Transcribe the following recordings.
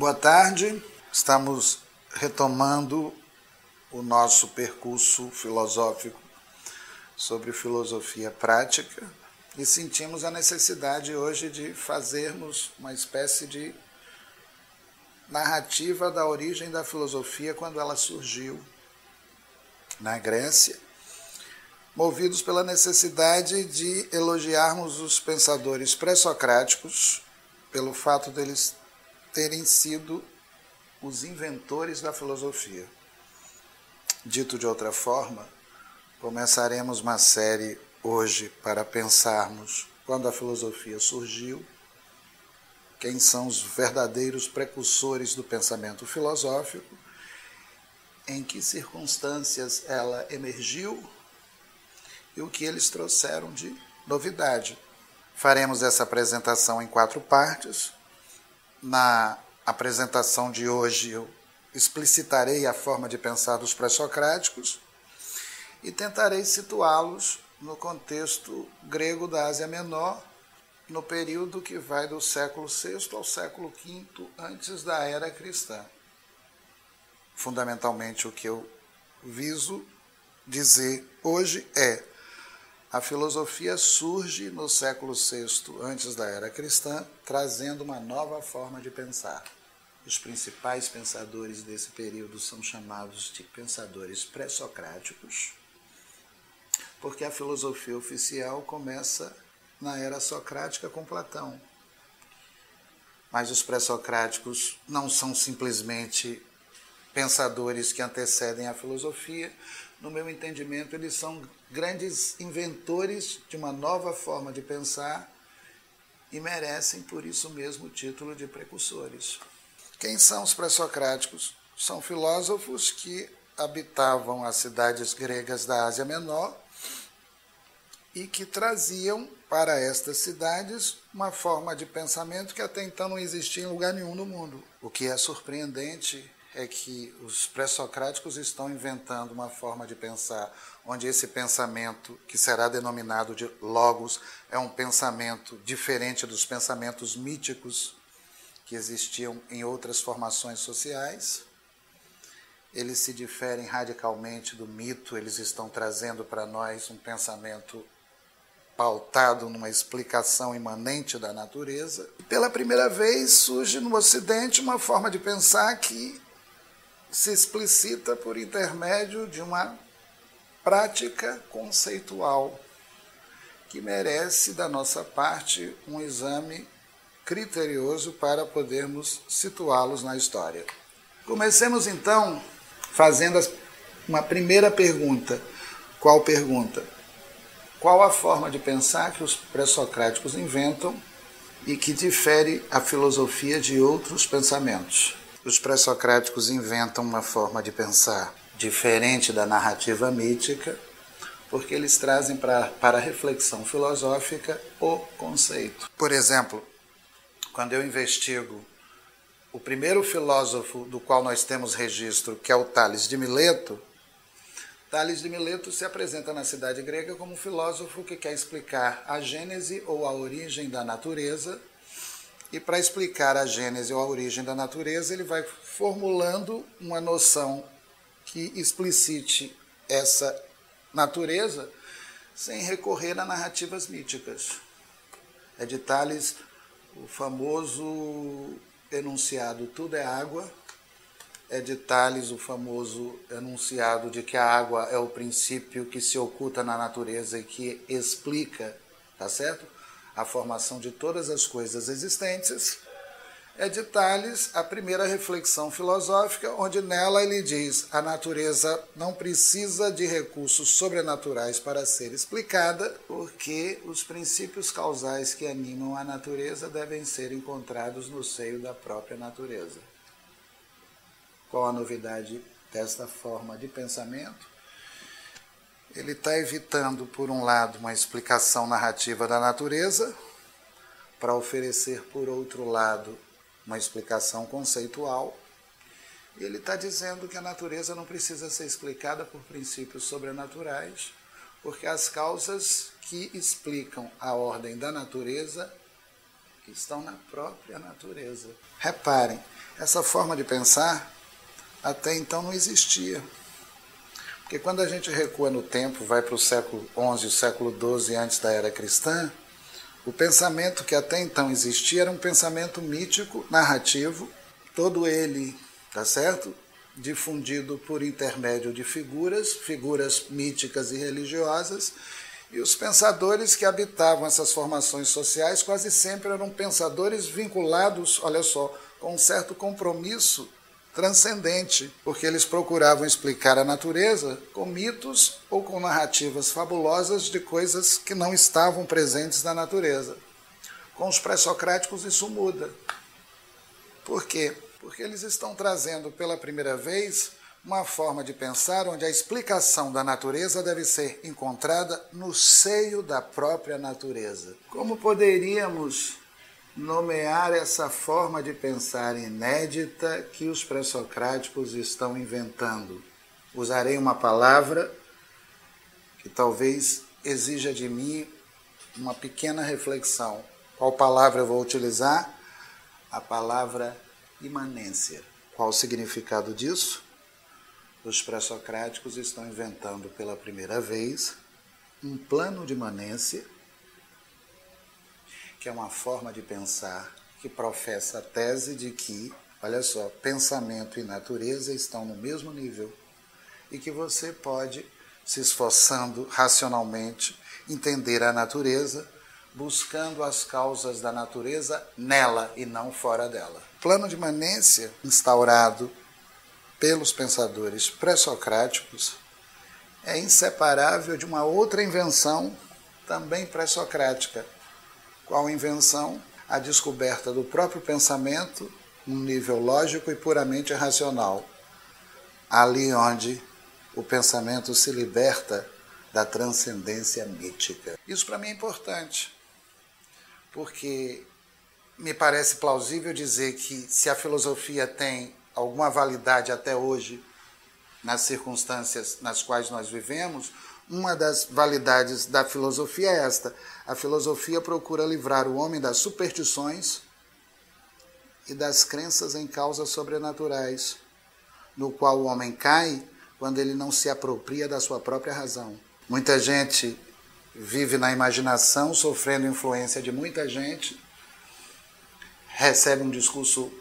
Boa tarde, estamos retomando o nosso percurso filosófico sobre filosofia prática e sentimos a necessidade hoje de fazermos uma espécie de narrativa da origem da filosofia quando ela surgiu na Grécia, movidos pela necessidade de elogiarmos os pensadores pré-socráticos pelo fato deles terem sido os inventores da filosofia. Dito de outra forma, começaremos uma série hoje para pensarmos quando a filosofia surgiu, quem são os verdadeiros precursores do pensamento filosófico, em que circunstâncias ela emergiu e o que eles trouxeram de novidade. Faremos essa apresentação em quatro partes. Na apresentação de hoje, eu explicitarei a forma de pensar dos pré-socráticos e tentarei situá-los no contexto grego da Ásia Menor, no período que vai do século VI ao século V antes da era cristã. Fundamentalmente, o que eu viso dizer hoje é a filosofia surge no século VI antes da era cristã, trazendo uma nova forma de pensar. Os principais pensadores desse período são chamados de pensadores pré-socráticos, porque a filosofia oficial começa na era socrática com Platão. Mas os pré-socráticos não são simplesmente pensadores que antecedem a filosofia, no meu entendimento, eles são grandes inventores de uma nova forma de pensar e merecem, por isso mesmo, o título de precursores. Quem são os pré-socráticos? São filósofos que habitavam as cidades gregas da Ásia Menor e que traziam para estas cidades uma forma de pensamento que até então não existia em lugar nenhum no mundo. O que é surpreendente é que os pré-socráticos estão inventando uma forma de pensar onde esse pensamento, que será denominado de logos, é um pensamento diferente dos pensamentos míticos que existiam em outras formações sociais. Eles se diferem radicalmente do mito, eles estão trazendo para nós um pensamento pautado numa explicação imanente da natureza. Pela primeira vez surge no Ocidente uma forma de pensar que se explicita por intermédio de uma prática conceitual que merece da nossa parte um exame criterioso para podermos situá-los na história. Comecemos então fazendo uma primeira pergunta. Qual pergunta? Qual a forma de pensar que os pré-socráticos inventam e que difere a filosofia de outros pensamentos? Os pré-socráticos inventam uma forma de pensar diferente da narrativa mítica, porque eles trazem pra, para a reflexão filosófica o conceito. Por exemplo, quando eu investigo o primeiro filósofo do qual nós temos registro, que é o Tales de Mileto, Tales de Mileto se apresenta na cidade grega como um filósofo que quer explicar a gênese ou a origem da natureza e para explicar a gênese ou a origem da natureza, ele vai formulando uma noção que explicite essa natureza sem recorrer a narrativas míticas. É de Tales o famoso enunciado tudo é água, é de Tales o famoso enunciado de que a água é o princípio que se oculta na natureza e que explica, tá certo? A formação de todas as coisas existentes, é de Tales a primeira reflexão filosófica, onde nela ele diz: a natureza não precisa de recursos sobrenaturais para ser explicada, porque os princípios causais que animam a natureza devem ser encontrados no seio da própria natureza. Qual a novidade desta forma de pensamento? Ele está evitando, por um lado, uma explicação narrativa da natureza, para oferecer, por outro lado, uma explicação conceitual. E ele está dizendo que a natureza não precisa ser explicada por princípios sobrenaturais, porque as causas que explicam a ordem da natureza, estão na própria natureza. Reparem, essa forma de pensar até então não existia. Porque quando a gente recua no tempo, vai para o século XI, o século XII antes da era cristã, o pensamento que até então existia era um pensamento mítico, narrativo, todo ele, tá certo? Difundido por intermédio de figuras, figuras míticas e religiosas, e os pensadores que habitavam essas formações sociais quase sempre eram pensadores vinculados, olha só, com um certo compromisso transcendente, porque eles procuravam explicar a natureza com mitos ou com narrativas fabulosas de coisas que não estavam presentes na natureza. Com os pré-socráticos isso muda. Por quê? Porque eles estão trazendo pela primeira vez uma forma de pensar onde a explicação da natureza deve ser encontrada no seio da própria natureza. Como poderíamos nomear essa forma de pensar inédita que os pré-socráticos estão inventando? Usarei uma palavra que talvez exija de mim uma pequena reflexão. Qual palavra eu vou utilizar? A palavra imanência. Qual o significado disso? os pré-socráticos estão inventando pela primeira vez um plano de imanência, que é uma forma de pensar que professa a tese de que, olha só, pensamento e natureza estão no mesmo nível e que você pode, se esforçando racionalmente, entender a natureza, buscando as causas da natureza nela e não fora dela. Plano de imanência instaurado pelos pensadores pré-socráticos é inseparável de uma outra invenção também pré-socrática. Qual invenção? A descoberta do próprio pensamento num nível lógico e puramente racional. Ali onde o pensamento se liberta da transcendência mítica. Isso para mim é importante, porque me parece plausível dizer que se a filosofia tem alguma validade até hoje nas circunstâncias nas quais nós vivemos, uma das validades da filosofia é esta: a filosofia procura livrar o homem das superstições e das crenças em causas sobrenaturais, no qual o homem cai quando ele não se apropria da sua própria razão. Muita gente vive na imaginação, sofrendo influência de muita gente, recebe um discurso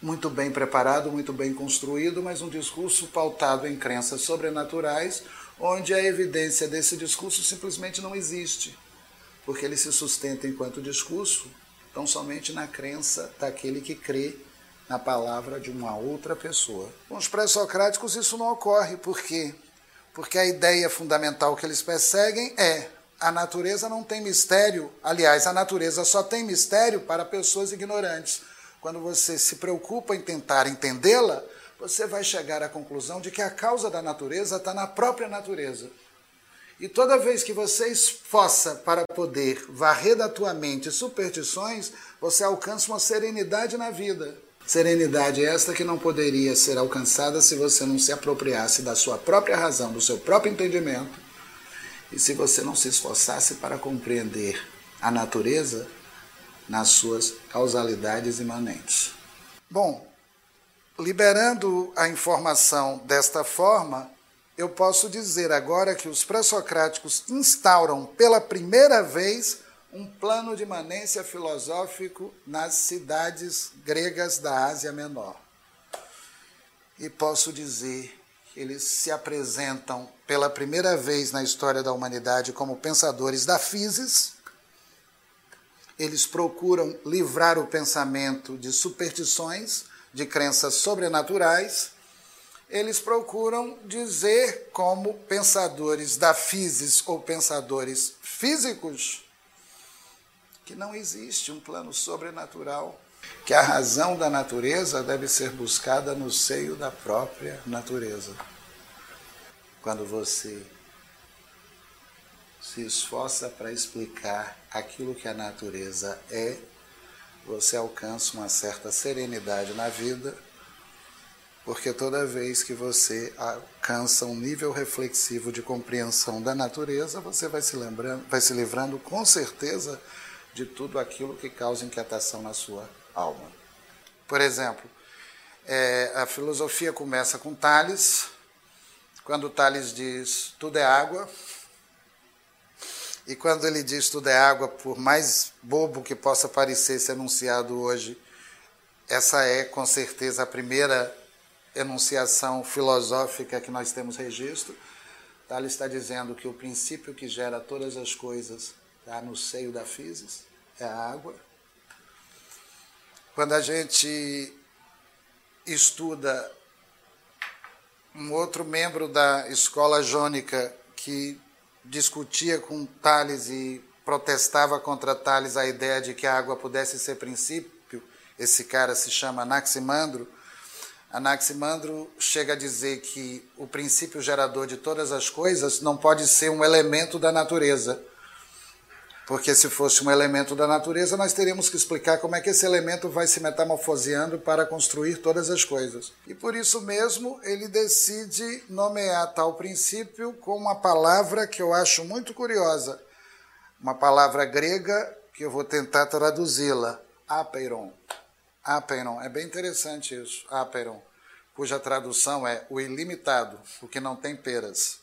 muito bem preparado, muito bem construído, mas um discurso pautado em crenças sobrenaturais, onde a evidência desse discurso simplesmente não existe, porque ele se sustenta enquanto discurso tão somente na crença daquele que crê na palavra de uma outra pessoa. Com os pré-socráticos isso não ocorre, por quê? Porque a ideia fundamental que eles perseguem é a natureza não tem mistério, aliás, a natureza só tem mistério para pessoas ignorantes quando você se preocupa em tentar entendê-la, você vai chegar à conclusão de que a causa da natureza está na própria natureza. E toda vez que você esforça para poder varrer da tua mente superstições, você alcança uma serenidade na vida. Serenidade esta que não poderia ser alcançada se você não se apropriasse da sua própria razão, do seu próprio entendimento, e se você não se esforçasse para compreender a natureza nas suas causalidades imanentes. Bom, liberando a informação desta forma, eu posso dizer agora que os pré-socráticos instauram pela primeira vez um plano de imanência filosófico nas cidades gregas da Ásia Menor. E posso dizer que eles se apresentam pela primeira vez na história da humanidade como pensadores da physis, eles procuram livrar o pensamento de superstições, de crenças sobrenaturais. Eles procuram dizer, como pensadores da physis ou pensadores físicos, que não existe um plano sobrenatural, que a razão da natureza deve ser buscada no seio da própria natureza. Quando você se esforça para explicar aquilo que a natureza é, você alcança uma certa serenidade na vida, porque toda vez que você alcança um nível reflexivo de compreensão da natureza, você vai se lembrando, vai se livrando com certeza de tudo aquilo que causa inquietação na sua alma. Por exemplo, é, a filosofia começa com Tales, quando Tales diz tudo é água, e quando ele diz tudo é água, por mais bobo que possa parecer ser enunciado hoje, essa é com certeza a primeira enunciação filosófica que nós temos registro. Tales está dizendo que o princípio que gera todas as coisas está no seio da physis, é a água. Quando a gente estuda um outro membro da escola jônica que discutia com Tales e protestava contra Tales a ideia de que a água pudesse ser princípio, esse cara se chama Anaximandro. Anaximandro chega a dizer que o princípio gerador de todas as coisas não pode ser um elemento da natureza porque se fosse um elemento da natureza, nós teríamos que explicar como é que esse elemento vai se metamorfoseando para construir todas as coisas. E por isso mesmo ele decide nomear tal princípio com uma palavra que eu acho muito curiosa, uma palavra grega que eu vou tentar traduzi-la, apeiron. Apeiron, é bem interessante isso, apeiron, cuja tradução é o ilimitado, o que não tem peras.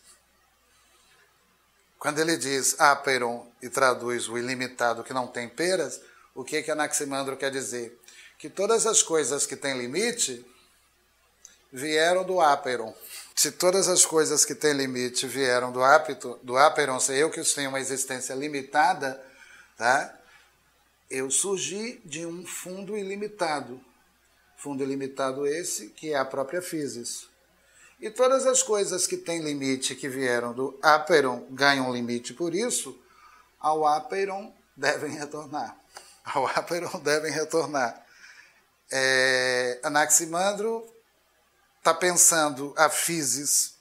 Quando ele diz aperon e traduz o ilimitado que não tem peras, o que que Anaximandro quer dizer? Que todas as coisas que têm limite vieram do aperon. Se todas as coisas que têm limite vieram do, apito, do aperon, se eu que tenho uma existência limitada, tá? eu surgi de um fundo ilimitado. Fundo ilimitado esse que é a própria physis. E todas as coisas que têm limite, que vieram do Aperon, ganham limite por isso, ao Aperon devem retornar. Ao Aperon devem retornar. É, Anaximandro está pensando a physis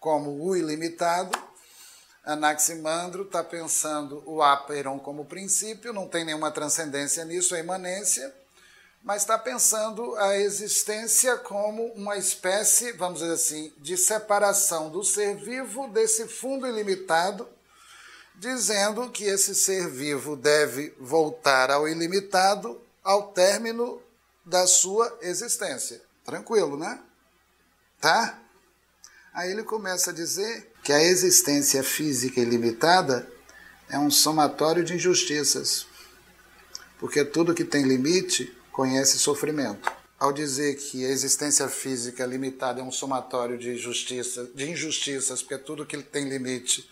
como o ilimitado, Anaximandro está pensando o Aperon como princípio, não tem nenhuma transcendência nisso, é imanência mas está pensando a existência como uma espécie, vamos dizer assim, de separação do ser vivo desse fundo ilimitado, dizendo que esse ser vivo deve voltar ao ilimitado ao término da sua existência. Tranquilo, né? Tá? Aí ele começa a dizer que a existência física ilimitada é um somatório de injustiças. Porque tudo que tem limite conhece sofrimento. Ao dizer que a existência física limitada é um somatório de, justiça, de injustiças, porque tudo que tem limite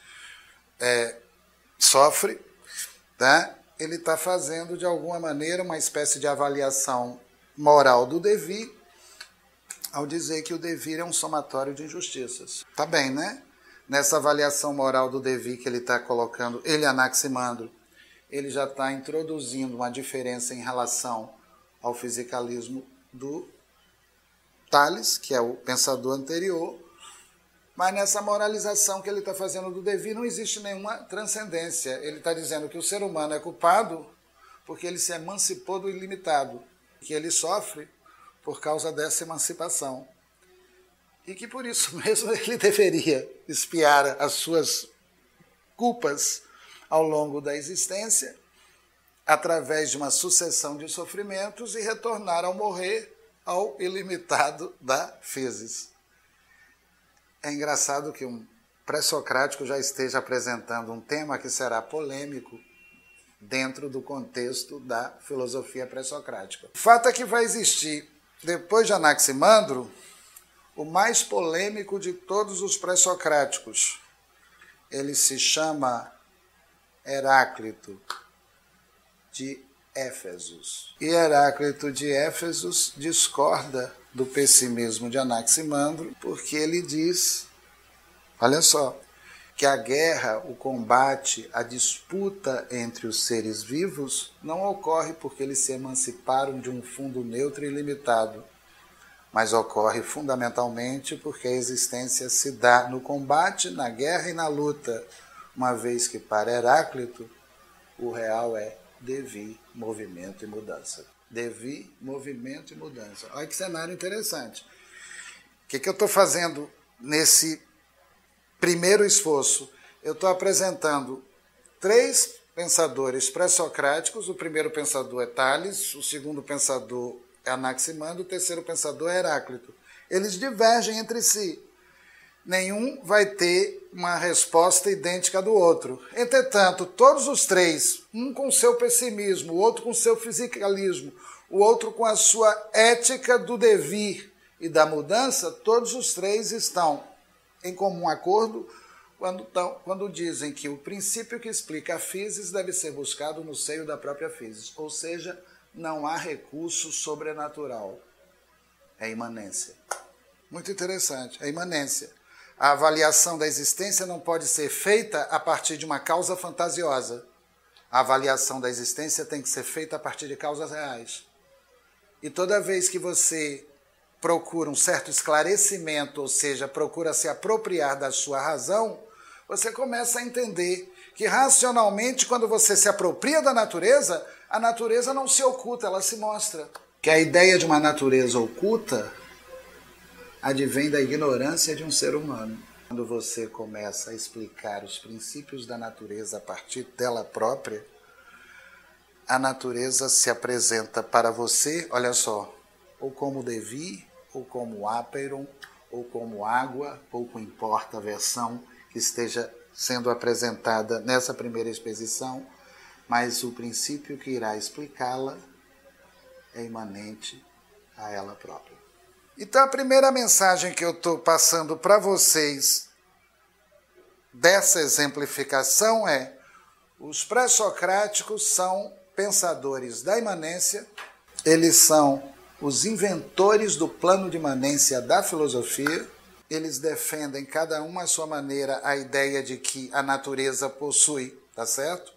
é, sofre, tá? ele está fazendo de alguma maneira uma espécie de avaliação moral do devir, ao dizer que o devir é um somatório de injustiças. Tá bem, né? Nessa avaliação moral do devir que ele está colocando, ele Anaximandro, ele já está introduzindo uma diferença em relação ao fisicalismo do Tales, que é o pensador anterior, mas nessa moralização que ele está fazendo do devir não existe nenhuma transcendência. Ele está dizendo que o ser humano é culpado porque ele se emancipou do ilimitado, que ele sofre por causa dessa emancipação. E que por isso mesmo ele deveria espiar as suas culpas ao longo da existência através de uma sucessão de sofrimentos e retornar ao morrer ao ilimitado da physis. É engraçado que um pré-socrático já esteja apresentando um tema que será polêmico dentro do contexto da filosofia pré-socrática. O fato é que vai existir, depois de Anaximandro, o mais polêmico de todos os pré-socráticos. Ele se chama Heráclito de Éfesos. E Heráclito de Éfesos discorda do pessimismo de Anaximandro, porque ele diz, olha só, que a guerra, o combate, a disputa entre os seres vivos não ocorre porque eles se emanciparam de um fundo neutro e limitado, mas ocorre fundamentalmente porque a existência se dá no combate, na guerra e na luta, uma vez que para Heráclito o real é devir, movimento e mudança. Devir, movimento e mudança. Olha que cenário interessante. O que, que eu estou fazendo nesse primeiro esforço? Eu estou apresentando três pensadores pré-socráticos. O primeiro pensador é Tales, o segundo pensador é Anaximandro, o terceiro pensador é Heráclito. Eles divergem entre si. Nenhum vai ter uma resposta idêntica do outro. Entretanto, todos os três, um com seu pessimismo, o outro com seu fisicalismo, o outro com a sua ética do devir e da mudança, todos os três estão em comum acordo quando, tão, quando dizem que o princípio que explica a física deve ser buscado no seio da própria física, ou seja, não há recurso sobrenatural. É imanência. Muito interessante, é imanência. A avaliação da existência não pode ser feita a partir de uma causa fantasiosa. A avaliação da existência tem que ser feita a partir de causas reais. E toda vez que você procura um certo esclarecimento, ou seja, procura se apropriar da sua razão, você começa a entender que racionalmente, quando você se apropria da natureza, a natureza não se oculta, ela se mostra. Que a ideia de uma natureza oculta advém da ignorância de um ser humano. Quando você começa a explicar os princípios da natureza a partir dela própria, a natureza se apresenta para você, olha só, ou como Devi, ou como Aperon, ou como água, pouco importa a versão que esteja sendo apresentada nessa primeira exposição, mas o princípio que irá explicá-la é imanente a ela própria. Então, a primeira mensagem que eu estou passando para vocês dessa exemplificação é: os pré-socráticos são pensadores da imanência, eles são os inventores do plano de imanência da filosofia, eles defendem cada um à sua maneira a ideia de que a natureza possui, tá certo?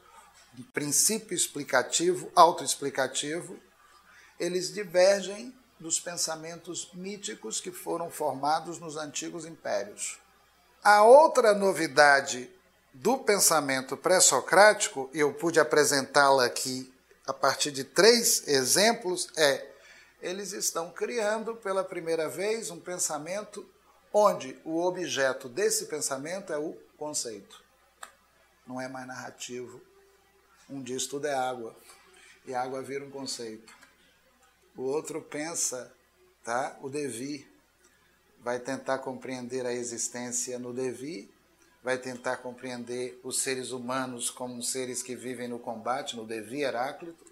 Um princípio explicativo, autoexplicativo. Eles divergem dos pensamentos míticos que foram formados nos antigos impérios. A outra novidade do pensamento pré-socrático, e eu pude apresentá-la aqui a partir de três exemplos, é eles estão criando pela primeira vez um pensamento onde o objeto desse pensamento é o conceito. Não é mais narrativo. Um diz tudo é água, e água vira um conceito. O outro pensa, tá? O devir vai tentar compreender a existência no devir vai tentar compreender os seres humanos como seres que vivem no combate, no Devi Heráclito.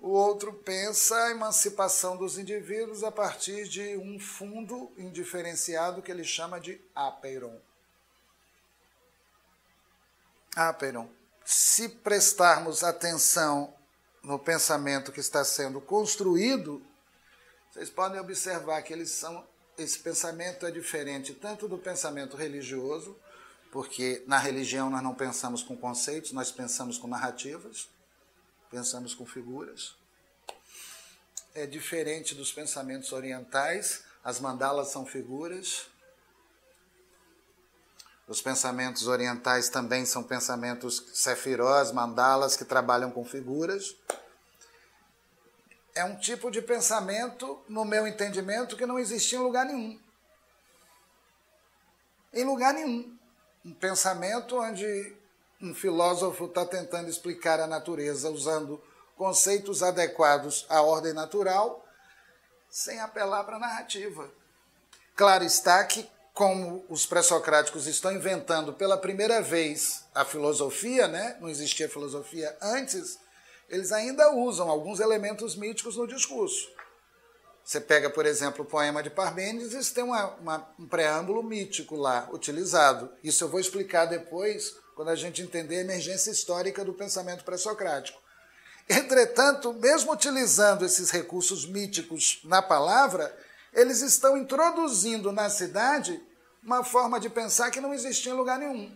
O outro pensa a emancipação dos indivíduos a partir de um fundo indiferenciado que ele chama de apeiron. Apeiron. Se prestarmos atenção no pensamento que está sendo construído, vocês podem observar que eles são esse pensamento é diferente tanto do pensamento religioso, porque na religião nós não pensamos com conceitos, nós pensamos com narrativas, pensamos com figuras. É diferente dos pensamentos orientais, as mandalas são figuras. Os pensamentos orientais também são pensamentos sefirós, mandalas, que trabalham com figuras é um tipo de pensamento, no meu entendimento, que não existia em lugar nenhum. Em lugar nenhum. Um pensamento onde um filósofo está tentando explicar a natureza usando conceitos adequados à ordem natural, sem apelar para a narrativa. Claro está que, como os pré-socráticos estão inventando pela primeira vez a filosofia, né? não existia filosofia antes, eles ainda usam alguns elementos míticos no discurso. Você pega, por exemplo, o poema de Parmênides, tem uma, uma, um preâmbulo mítico lá utilizado. Isso eu vou explicar depois, quando a gente entender a emergência histórica do pensamento pré-socrático. Entretanto, mesmo utilizando esses recursos míticos na palavra, eles estão introduzindo na cidade uma forma de pensar que não existia em lugar nenhum.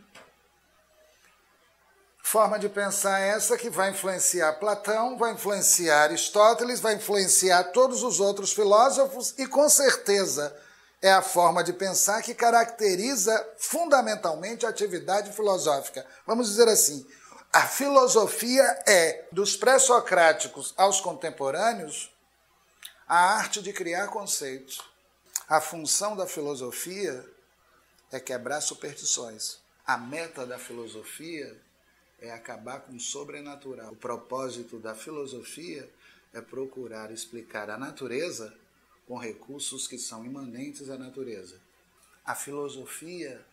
Forma de pensar essa que vai influenciar Platão, vai influenciar Aristóteles, vai influenciar todos os outros filósofos e, com certeza, é a forma de pensar que caracteriza fundamentalmente a atividade filosófica. Vamos dizer assim: a filosofia é, dos pré-socráticos aos contemporâneos, a arte de criar conceitos. A função da filosofia é quebrar superstições. A meta da filosofia é acabar com o sobrenatural. O propósito da filosofia é procurar explicar a natureza com recursos que são imanentes à natureza. A filosofia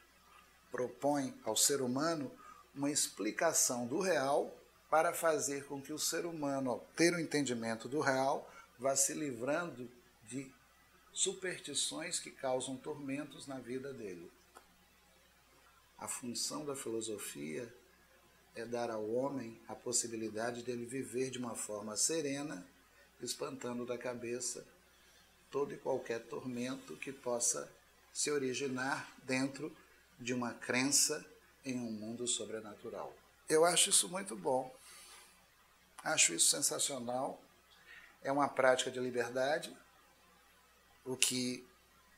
propõe ao ser humano uma explicação do real para fazer com que o ser humano, ao ter o entendimento do real, vá se livrando de superstições que causam tormentos na vida dele. A função da filosofia é dar ao homem a possibilidade dele viver de uma forma serena, espantando da cabeça todo e qualquer tormento que possa se originar dentro de uma crença em um mundo sobrenatural. Eu acho isso muito bom. Acho isso sensacional. É uma prática de liberdade, o que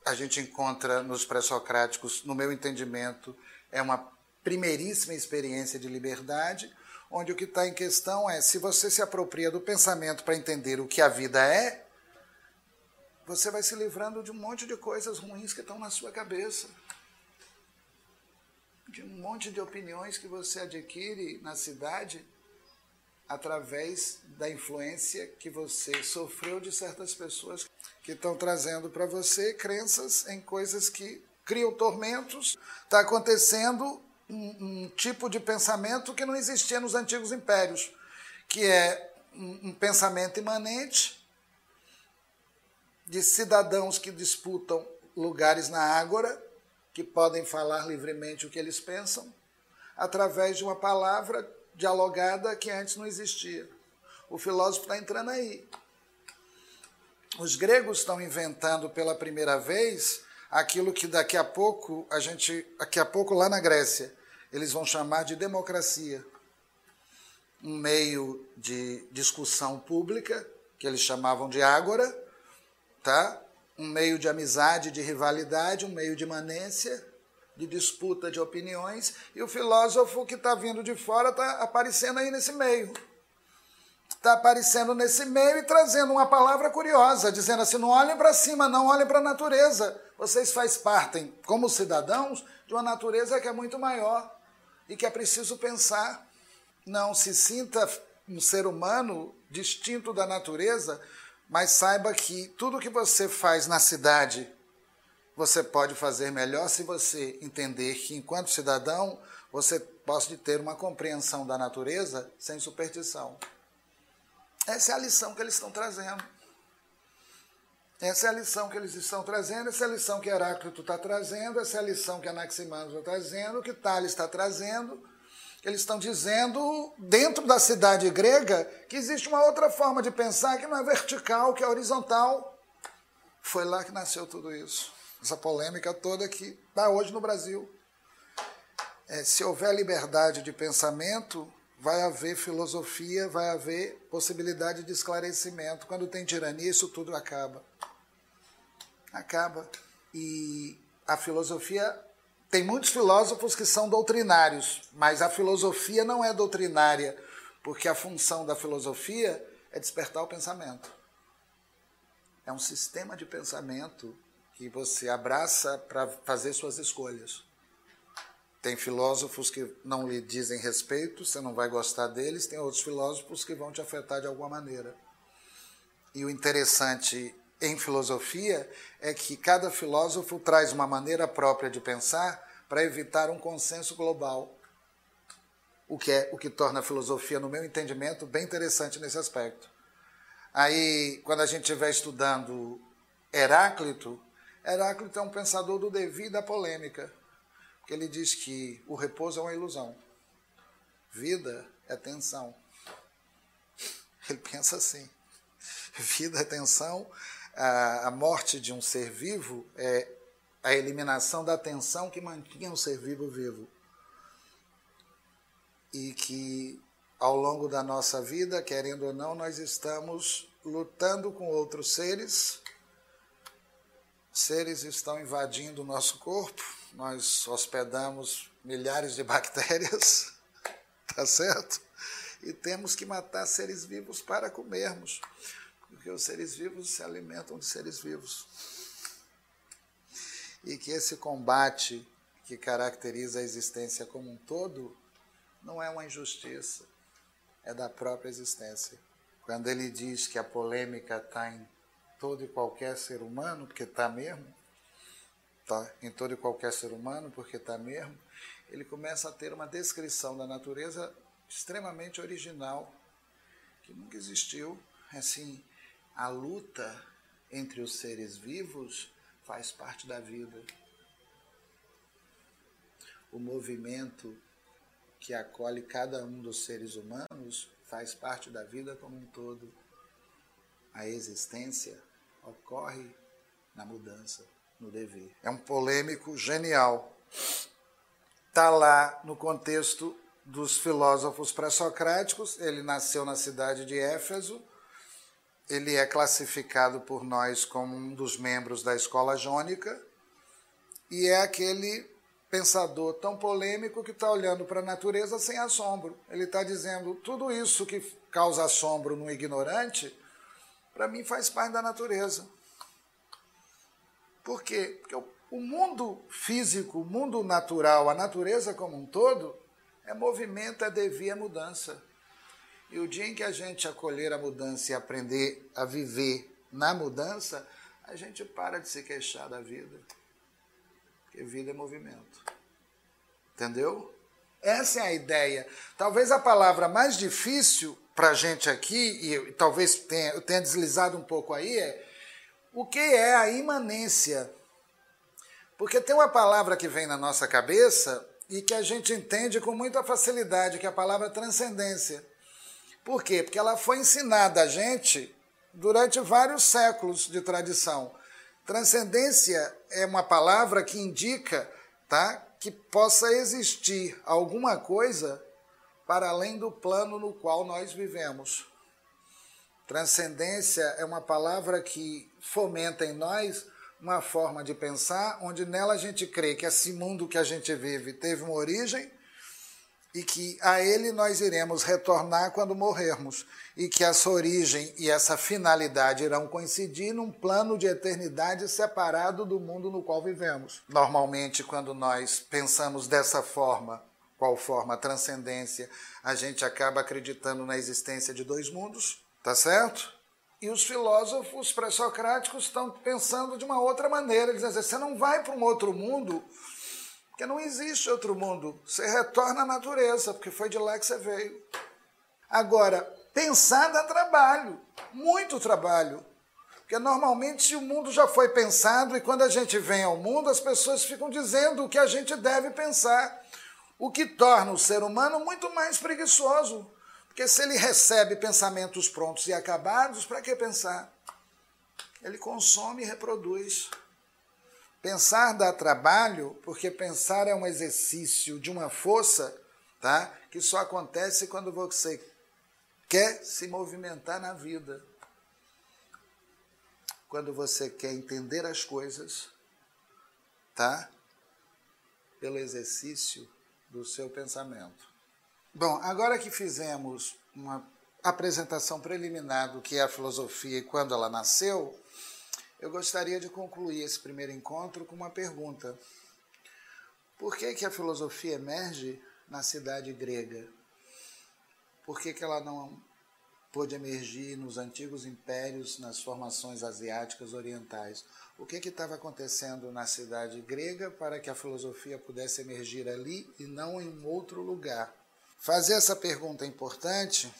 a gente encontra nos pré-socráticos, no meu entendimento, é uma primeiríssima experiência de liberdade, onde o que está em questão é se você se apropria do pensamento para entender o que a vida é, você vai se livrando de um monte de coisas ruins que estão na sua cabeça. De um monte de opiniões que você adquire na cidade através da influência que você sofreu de certas pessoas que estão trazendo para você crenças em coisas que criam tormentos. Está acontecendo um, um, tipo de pensamento que não existia nos antigos impérios, que é um, um pensamento imanente de cidadãos que disputam lugares na ágora, que podem falar livremente o que eles pensam, através de uma palavra dialogada que antes não existia. O filósofo está entrando aí. Os gregos estão inventando pela primeira vez aquilo que daqui a pouco a gente, daqui a pouco lá na Grécia, eles vão chamar de democracia. Um meio de discussão pública, que eles chamavam de ágora, tá? Um meio de amizade, de rivalidade, um meio de manência, de disputa de opiniões, e o filósofo que está vindo de fora está aparecendo aí nesse meio está aparecendo nesse meio e trazendo uma palavra curiosa, dizendo assim: não olhem para cima, não olhem para a natureza. Vocês fazem parte, como cidadãos, de uma natureza que é muito maior e que é preciso pensar. Não se sinta um ser humano distinto da natureza, mas saiba que tudo que você faz na cidade, você pode fazer melhor se você entender que, enquanto cidadão, você pode ter uma compreensão da natureza sem superstição. Essa é a lição que eles estão trazendo. Essa é a lição que eles estão trazendo, essa é a lição que Heráclito está trazendo, essa é a lição que Anaximandro está trazendo, que Tales está trazendo. Eles estão dizendo, dentro da cidade grega, que existe uma outra forma de pensar que não é vertical, que é horizontal. Foi lá que nasceu tudo isso. Essa polêmica toda que está hoje no Brasil. É, se houver liberdade de pensamento, vai haver filosofia, vai haver possibilidade de esclarecimento. Quando tem tirania, isso tudo acaba. Acaba. E a filosofia. Tem muitos filósofos que são doutrinários, mas a filosofia não é doutrinária, porque a função da filosofia é despertar o pensamento. É um sistema de pensamento que você abraça para fazer suas escolhas. Tem filósofos que não lhe dizem respeito, você não vai gostar deles, tem outros filósofos que vão te afetar de alguma maneira. E o interessante em filosofia é que cada filósofo traz uma maneira própria de pensar para evitar um consenso global. O que é o que torna a filosofia, no meu entendimento, bem interessante nesse aspecto. Aí, quando a gente estiver estudando Heráclito, Heráclito é um pensador do devido à polêmica ele diz que o repouso é uma ilusão, vida é tensão. Ele pensa assim: vida é tensão, a, morte de um ser vivo é a eliminação da tensão que mantinha o ser vivo vivo. E que ao longo da nossa vida, querendo ou não, nós estamos lutando com outros seres. Seres estão invadindo o nosso corpo, nós hospedamos milhares de bactérias, tá certo? E temos que matar seres vivos para comermos, porque os seres vivos se alimentam de seres vivos. E que esse combate que caracteriza a existência como um todo não é uma injustiça, é da própria existência. Quando ele diz que a polêmica está em todo e qualquer ser humano, porque está mesmo, tá? em todo e qualquer ser humano, porque está mesmo, ele começa a ter uma descrição da natureza extremamente original, que nunca existiu. Assim, a luta entre os seres vivos faz parte da vida. O movimento que acolhe cada um dos seres humanos faz parte da vida como um todo. A existência ocorre na mudança, no dever. É um polêmico genial. Está lá no contexto dos filósofos pré-socráticos. Ele nasceu na cidade de Éfeso. Ele é classificado por nós como um dos membros da escola jônica e é aquele pensador tão polêmico que está olhando para a natureza sem assombro. Ele está dizendo tudo isso que causa assombro no ignorante, para mim faz parte da natureza. Por quê? Porque o mundo físico, o mundo natural, a natureza como um todo, é movimento, é devir, é mudança. E o dia em que a gente acolher a mudança e aprender a viver na mudança, a gente para de se queixar da vida. Porque vida é movimento. Entendeu? Essa é a ideia. Talvez a palavra mais difícil para a gente aqui, e talvez tenha, eu tenha deslizado um pouco aí, é o que é a imanência. Porque tem uma palavra que vem na nossa cabeça e que a gente entende com muita facilidade, que é a palavra transcendência. Por quê? Porque ela foi ensinada a gente durante vários séculos de tradição. Transcendência é uma palavra que indica tá, que possa existir alguma coisa para além do plano no qual nós vivemos. Transcendência é uma palavra que fomenta em nós uma forma de pensar onde nela a gente crê que esse mundo que a gente vive teve uma origem e que a ele nós iremos retornar quando morrermos e que essa origem e essa finalidade irão coincidir num plano de eternidade separado do mundo no qual vivemos. Normalmente, quando nós pensamos dessa forma, qual forma? A transcendência, a gente acaba acreditando na existência de dois mundos, tá certo? E os filósofos pré-socráticos estão pensando de uma outra maneira. Eles dizem: você não vai para um outro mundo porque não existe outro mundo. Você retorna à natureza, porque foi de lá que você veio. Agora, pensar dá trabalho, muito trabalho. Porque normalmente o mundo já foi pensado e quando a gente vem ao mundo, as pessoas ficam dizendo o que a gente deve pensar. O que torna o ser humano muito mais preguiçoso. Porque se ele recebe pensamentos prontos e acabados, para que pensar? Ele consome e reproduz. Pensar dá trabalho, porque pensar é um exercício de uma força tá? que só acontece quando você quer se movimentar na vida. Quando você quer entender as coisas, tá? Pelo exercício do seu pensamento. Bom, agora que fizemos uma apresentação preliminar do que é a filosofia e quando ela nasceu, eu gostaria de concluir esse primeiro encontro com uma pergunta. Por que, que a filosofia emerge na cidade grega? Por que, que ela não pôde emergir nos antigos impérios, nas formações asiáticas orientais? O que estava acontecendo na cidade grega para que a filosofia pudesse emergir ali e não em outro lugar? Fazer essa pergunta é importante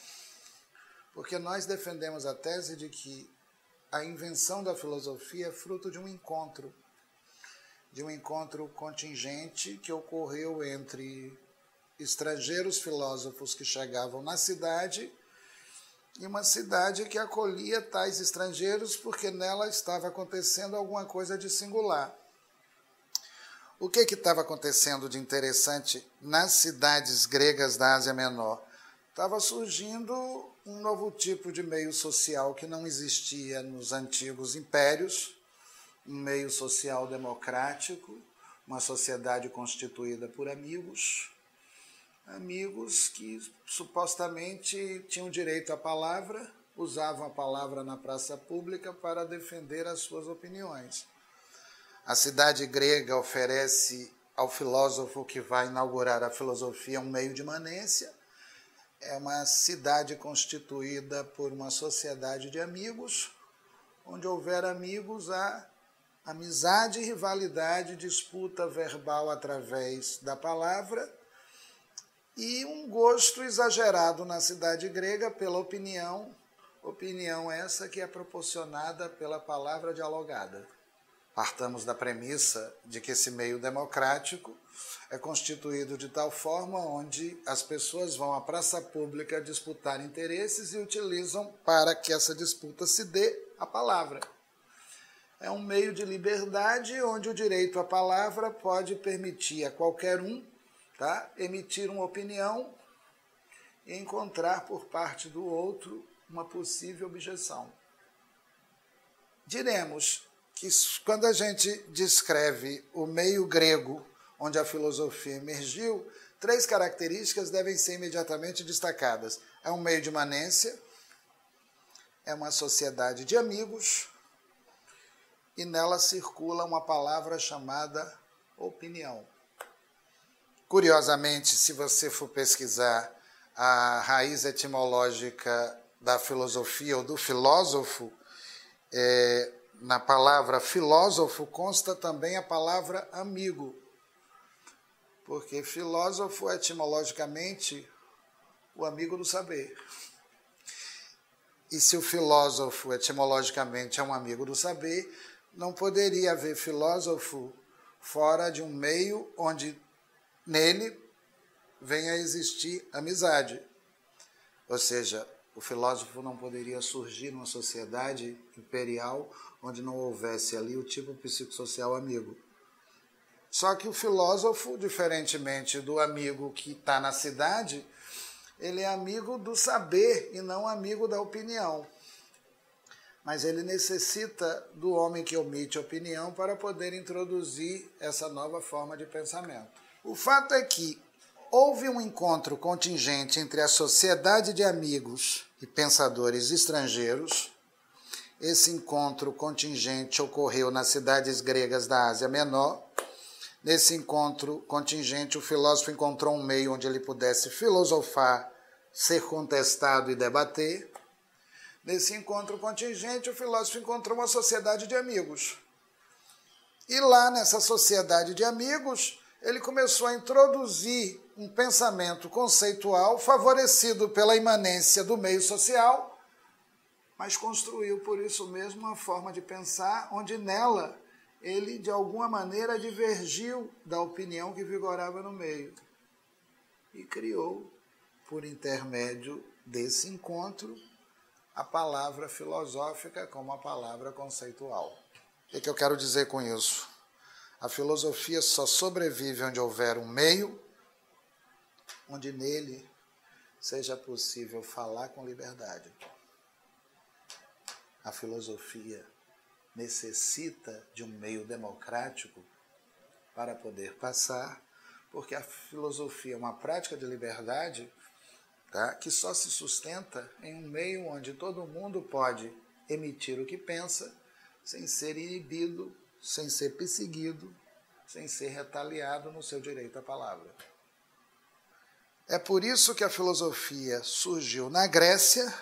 porque nós defendemos a tese de que a invenção da filosofia é fruto de um encontro, de um encontro contingente que ocorreu entre estrangeiros filósofos que chegavam na cidade e uma cidade que acolhia tais estrangeiros porque nela estava acontecendo alguma coisa de singular. O que estava acontecendo de interessante nas cidades gregas da Ásia Menor? Estava surgindo um novo tipo de meio social que não existia nos antigos impérios, um meio social democrático, uma sociedade constituída por amigos, amigos que supostamente tinham direito à palavra, usavam a palavra na praça pública para defender as suas opiniões. A cidade grega oferece ao filósofo que vai inaugurar a filosofia um meio de manência. É uma cidade constituída por uma sociedade de amigos, onde houver amigos há amizade, rivalidade, disputa verbal através da palavra e um gosto exagerado na cidade grega pela opinião, opinião essa que é proporcionada pela palavra dialogada. Partamos da premissa de que esse meio democrático é constituído de tal forma onde as pessoas vão à praça pública disputar interesses e utilizam para que essa disputa se dê a palavra. É um meio de liberdade onde o direito à palavra pode permitir a qualquer um tá, emitir uma opinião e encontrar por parte do outro uma possível objeção. Diremos que quando a gente descreve o meio grego onde a filosofia emergiu, três características devem ser imediatamente destacadas. É um meio de manência, é uma sociedade de amigos e nela circula uma palavra chamada opinião. Curiosamente, se você for pesquisar a raiz etimológica da filosofia ou do filósofo, é, na palavra filósofo consta também a palavra amigo, porque filósofo etimologicamente o amigo do saber. E se o filósofo etimologicamente é um amigo do saber, não poderia haver filósofo fora de um meio onde nele venha a existir amizade. Ou seja, o filósofo não poderia surgir numa sociedade imperial onde não houvesse ali o tipo psicossocial amigo. Só que o filósofo, diferentemente do amigo que está na cidade, ele é amigo do saber e não amigo da opinião. Mas ele necessita do homem que omite opinião para poder introduzir essa nova forma de pensamento. O fato é que houve um encontro contingente entre a sociedade de amigos e pensadores estrangeiros esse encontro contingente ocorreu nas cidades gregas da Ásia Menor. Nesse encontro contingente, o filósofo encontrou um meio onde ele pudesse filosofar, ser contestado e debater. Nesse encontro contingente, o filósofo encontrou uma sociedade de amigos. E lá nessa sociedade de amigos, ele começou a introduzir um pensamento conceitual favorecido pela imanência do meio social mas construiu por isso mesmo uma forma de pensar onde nela ele de alguma maneira divergiu da opinião que vigorava no meio e criou, por intermédio desse encontro, a palavra filosófica como a palavra conceitual. O que eu quero dizer com isso? A filosofia só sobrevive onde houver um meio, onde nele seja possível falar com liberdade. A filosofia necessita de um meio democrático para poder passar, porque a filosofia é uma prática de liberdade tá, que só se sustenta em um meio onde todo mundo pode emitir o que pensa sem ser inibido, sem ser perseguido, sem ser retaliado no seu direito à palavra. É por isso que a filosofia surgiu na Grécia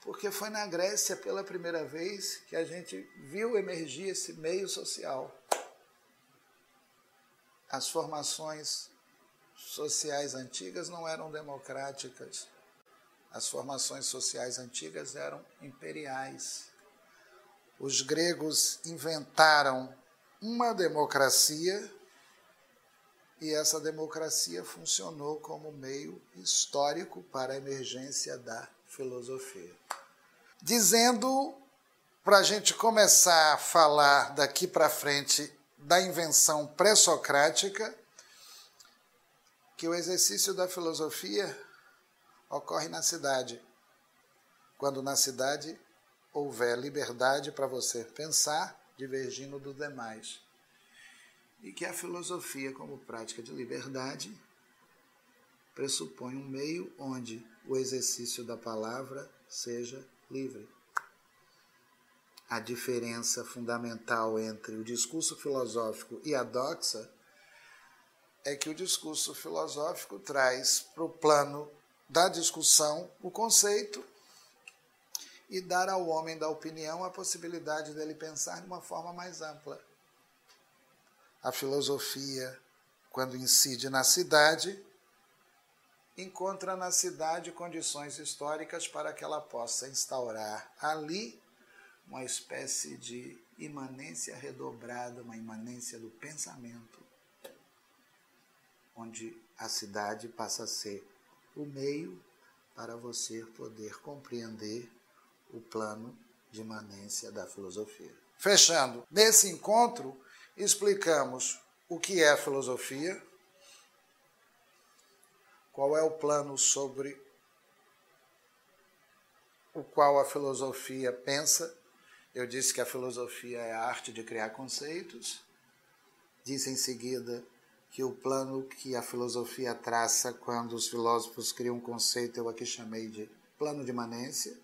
porque foi na Grécia pela primeira vez que a gente viu emergir esse meio social. As formações sociais antigas não eram democráticas. As formações sociais antigas eram imperiais. Os gregos inventaram uma democracia e essa democracia funcionou como meio histórico para a emergência da filosofia. Dizendo, para a gente começar a falar daqui para frente da invenção pré-socrática, que o exercício da filosofia ocorre na cidade. Quando na cidade houver liberdade para você pensar, divergindo dos demais. E que a filosofia, como prática de liberdade, pressupõe um meio onde o exercício da palavra seja livre. A diferença fundamental entre o discurso filosófico e a doxa é que o discurso filosófico traz para o plano da discussão o conceito e dar ao homem da opinião a possibilidade dele pensar de uma forma mais ampla. A filosofia, quando incide na cidade, encontra na cidade condições históricas para que ela possa instaurar ali uma espécie de imanência redobrada, uma imanência do pensamento, onde a cidade passa a ser o meio para você poder compreender o plano de imanência da filosofia. Fechando, nesse encontro explicamos o que é a filosofia, qual é o plano sobre o qual a filosofia pensa. Eu disse que a filosofia é a arte de criar conceitos. Disse em seguida que o plano que a filosofia traça quando os filósofos criam um conceito, eu aqui chamei de plano de imanência.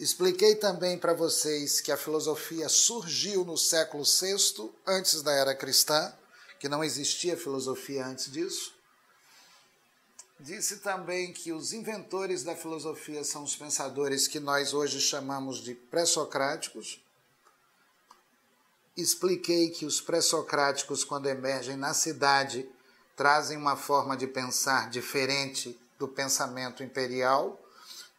Expliquei também para vocês que a filosofia surgiu no século VI, antes da era cristã, que não existia filosofia antes disso. Disse também que os inventores da filosofia são os pensadores que nós hoje chamamos de pré-socráticos. Expliquei que os pré-socráticos, quando emergem na cidade, trazem uma forma de pensar diferente do pensamento imperial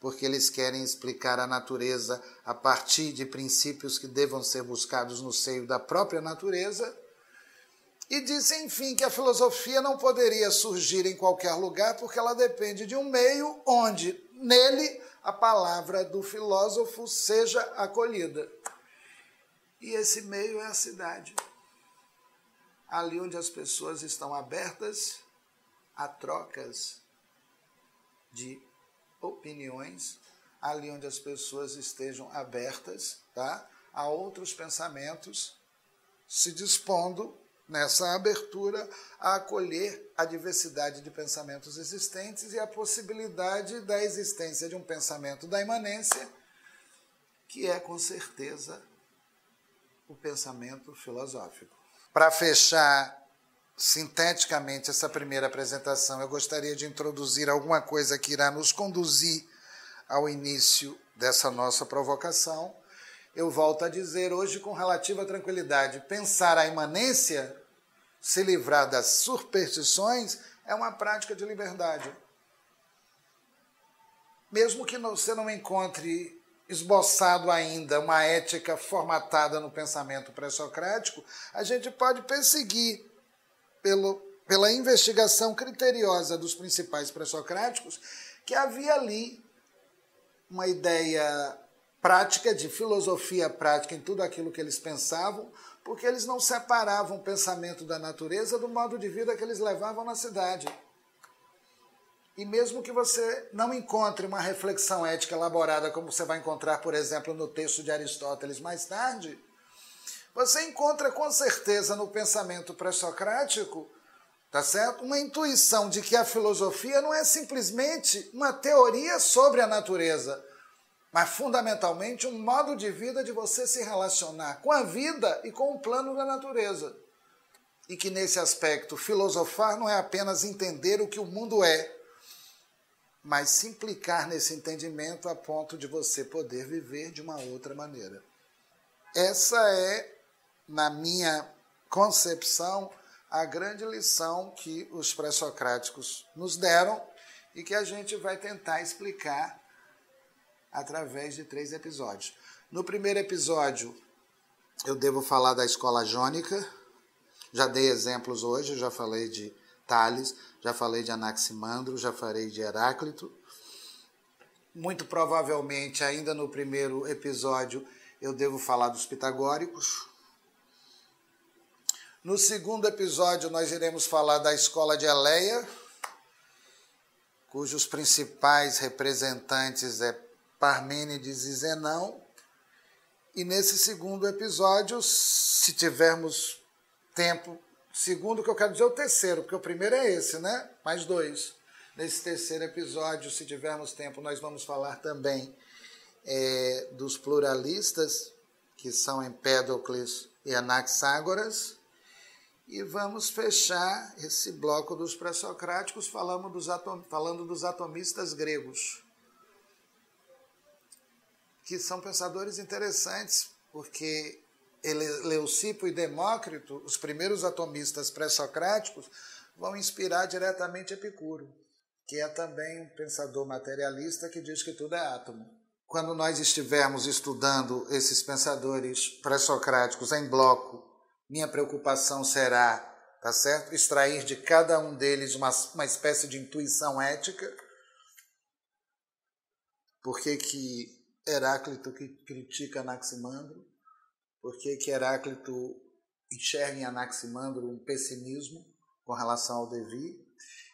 porque eles querem explicar a natureza a partir de princípios que devam ser buscados no seio da própria natureza. E disse, enfim, que a filosofia não poderia surgir em qualquer lugar, porque ela depende de um meio onde, nele, a palavra do filósofo seja acolhida. E esse meio é a cidade. Ali onde as pessoas estão abertas a trocas de opiniões, ali onde as pessoas estejam abertas tá, a outros pensamentos, se dispondo nessa abertura a acolher a diversidade de pensamentos existentes e a possibilidade da existência de um pensamento da imanência, que é com certeza o pensamento filosófico. Para fechar sinteticamente essa primeira apresentação, eu gostaria de introduzir alguma coisa que irá nos conduzir ao início dessa nossa provocação. Eu volto a dizer hoje com relativa tranquilidade: pensar a imanência, se livrar das superstições, é uma prática de liberdade. Mesmo que você não encontre esboçado ainda uma ética formatada no pensamento pré-socrático, a gente pode perseguir pelo, pela investigação criteriosa dos principais pré-socráticos, que havia ali uma ideia prática, de filosofia prática em tudo aquilo que eles pensavam, porque eles não separavam o pensamento da natureza do modo de vida que eles levavam na cidade. E mesmo que você não encontre uma reflexão ética elaborada, como você vai encontrar, por exemplo, no texto de Aristóteles mais tarde, você encontra com certeza no pensamento pré-socrático, tá certo? Uma intuição de que a filosofia não é simplesmente uma teoria sobre a natureza, mas fundamentalmente um modo de vida de você se relacionar com a vida e com o plano da natureza. E que nesse aspecto filosofar não é apenas entender o que o mundo é, mas se implicar nesse entendimento a ponto de você poder viver de uma outra maneira. Essa é na minha concepção, a grande lição que os pré-socráticos nos deram e que a gente vai tentar explicar através de três episódios. No primeiro episódio, eu devo falar da escola jônica. Já dei exemplos hoje, já falei de Tales, já falei de Anaximandro, já falei de Heráclito. Muito provavelmente, ainda no primeiro episódio, eu devo falar dos pitagóricos. No segundo episódio, nós iremos falar da escola de Eleia, cujos principais representantes é Parmênides e Zenão. E nesse segundo episódio, se tivermos tempo, segundo que eu quero dizer o terceiro, porque o primeiro é esse, né? Mais dois. Nesse terceiro episódio, se tivermos tempo, nós vamos falar também é, dos pluralistas, que são Empédocles e Anaxágoras E vamos fechar esse bloco dos pré-socráticos falando dos, falando dos atomistas gregos, que são pensadores interessantes, porque Leucipo e Demócrito, os primeiros atomistas pré-socráticos, vão inspirar diretamente Epicuro, que é também um pensador materialista que diz que tudo é átomo. Quando nós estivermos estudando esses pensadores pré-socráticos em bloco, minha preocupação será, tá certo? Extrair de cada um deles uma, uma espécie de intuição ética. Por que, que Heráclito critica Anaximandro? Por que, que Heráclito enxerga em Anaximandro um pessimismo com relação ao Devi?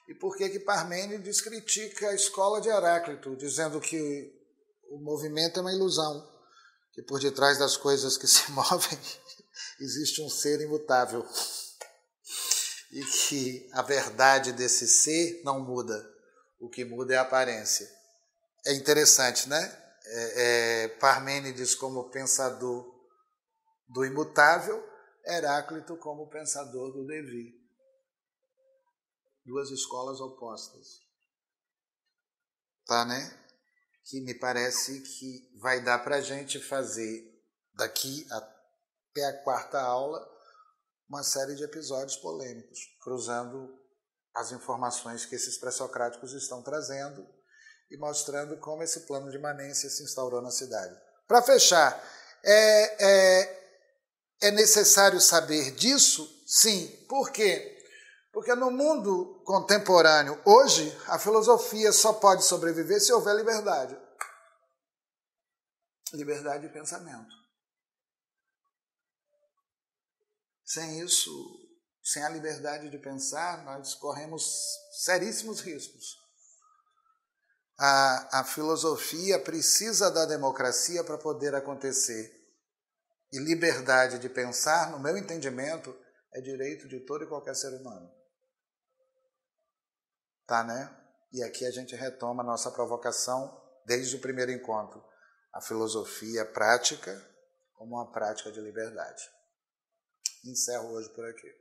E por que, que Parmênides critica a escola de Heráclito, dizendo que o movimento é uma ilusão, que por detrás das coisas que se movem existe um ser imutável e que a verdade desse ser não muda, o que muda é a aparência. É interessante, né? É, é, Parmênides como pensador do imutável, Heráclito como pensador do Devi. Duas escolas opostas. Tá, né? Que me parece que vai dar para a gente fazer daqui a até a quarta aula, uma série de episódios polêmicos, cruzando as informações que esses pré-socráticos estão trazendo e mostrando como esse plano de imanência se instaurou na cidade. Para fechar, é, é, é necessário saber disso? Sim. Por quê? Porque no mundo contemporâneo, hoje, a filosofia só pode sobreviver se houver liberdade. Liberdade de pensamento. Sem isso, sem a liberdade de pensar, nós corremos seríssimos riscos. A, a filosofia precisa da democracia para poder acontecer. E liberdade de pensar, no meu entendimento, é direito de todo e qualquer ser humano. Tá, né? E aqui a gente retoma a nossa provocação desde o primeiro encontro. A filosofia prática como uma prática de liberdade. Encerro hoje por aqui.